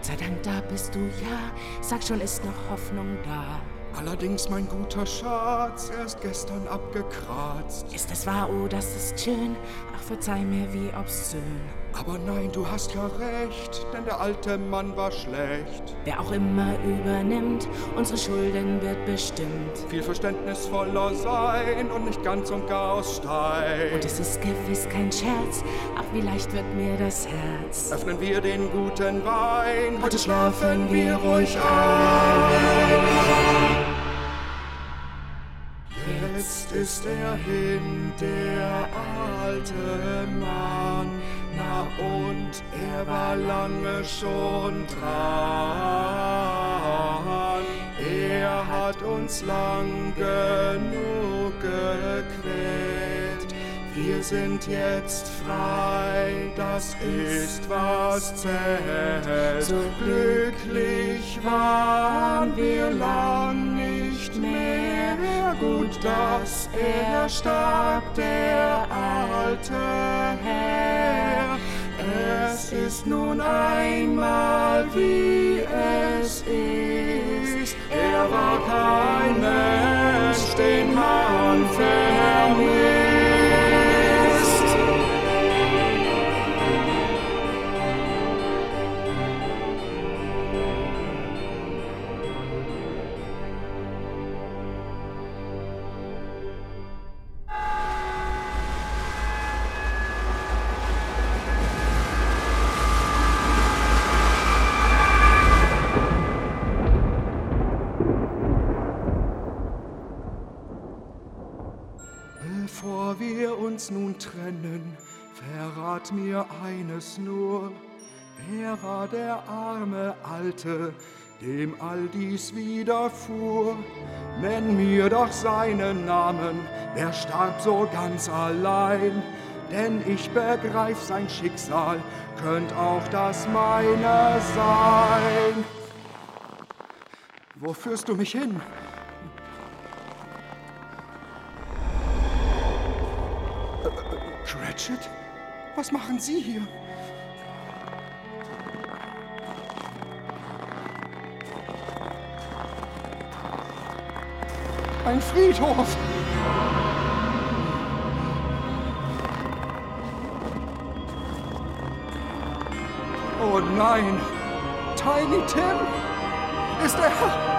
Gott sei Dank, da bist du ja. Sag schon, ist noch Hoffnung da. Allerdings, mein guter Schatz, erst gestern abgekratzt. Ist es wahr, oh, das ist schön? Ach, verzeih mir, wie obszön. Aber nein, du hast ja recht, denn der alte Mann war schlecht. Wer auch immer übernimmt, unsere Schulden wird bestimmt. Viel verständnisvoller sein und nicht ganz und gar aus Stein. Und es ist gewiss kein Scherz, ach, wie leicht wird mir das Herz. Öffnen wir den guten Wein, heute schlafen wir ruhig ein. Jetzt ist er hin, der alte Mann, na und er war lange schon dran. Er hat uns lang genug gequält, wir sind jetzt frei, das ist was zählt. So glücklich waren wir lang nicht mehr, gut, dass er starb, der alte Herr. Es ist nun einmal, wie nun trennen, verrat mir eines nur. Wer war der arme Alte, dem all dies widerfuhr? Nenn mir doch seinen Namen, der starb so ganz allein. Denn ich begreif sein Schicksal, könnt auch das meine sein. Wo führst du mich hin? Cratchit? Was machen Sie hier? Ein Friedhof! Oh nein! Tiny Tim? Ist er...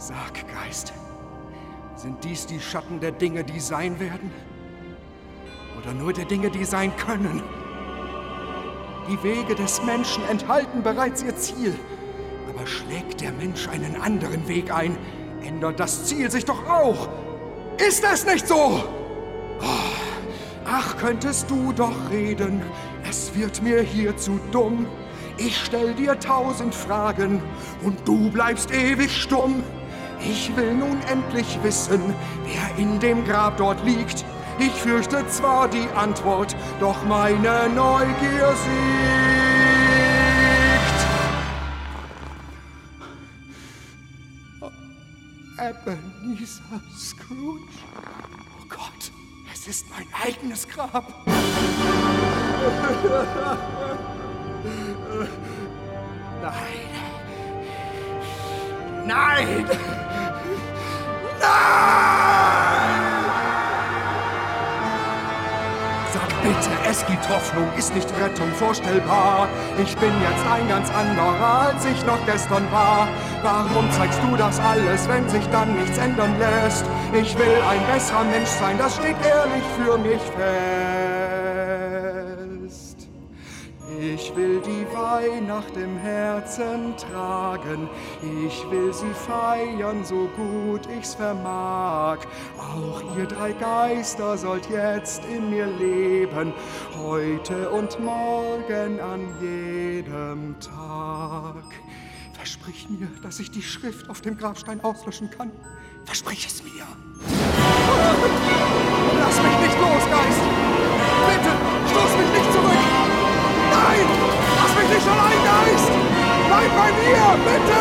Sag, Geist, sind dies die Schatten der Dinge, die sein werden? Oder nur der Dinge, die sein können? Die Wege des Menschen enthalten bereits ihr Ziel. Aber schlägt der Mensch einen anderen Weg ein, ändert das Ziel sich doch auch. Ist es nicht so? Oh, ach, könntest du doch reden, es wird mir hier zu dumm. Ich stell dir tausend Fragen und du bleibst ewig stumm. Ich will nun endlich wissen, wer in dem Grab dort liegt. Ich fürchte zwar die Antwort, doch meine Neugier siegt. Ebenezer Scrooge? Oh Gott, es ist mein eigenes Grab. Nein. Nein! Nein! Sag bitte, es gibt Hoffnung, ist nicht Rettung vorstellbar. Ich bin jetzt ein ganz anderer, als ich noch gestern war. Warum zeigst du das alles, wenn sich dann nichts ändern lässt? Ich will ein besserer Mensch sein, das steht ehrlich für mich fest. Ich will die Weihnacht im Herzen tragen, ich will sie feiern, so gut ich's vermag. Auch ihr drei Geister sollt jetzt in mir leben, heute und morgen an jedem Tag. Versprich mir, dass ich die Schrift auf dem Grabstein auslöschen kann. Versprich es mir. Lass mich nicht los, Geist! Tormented!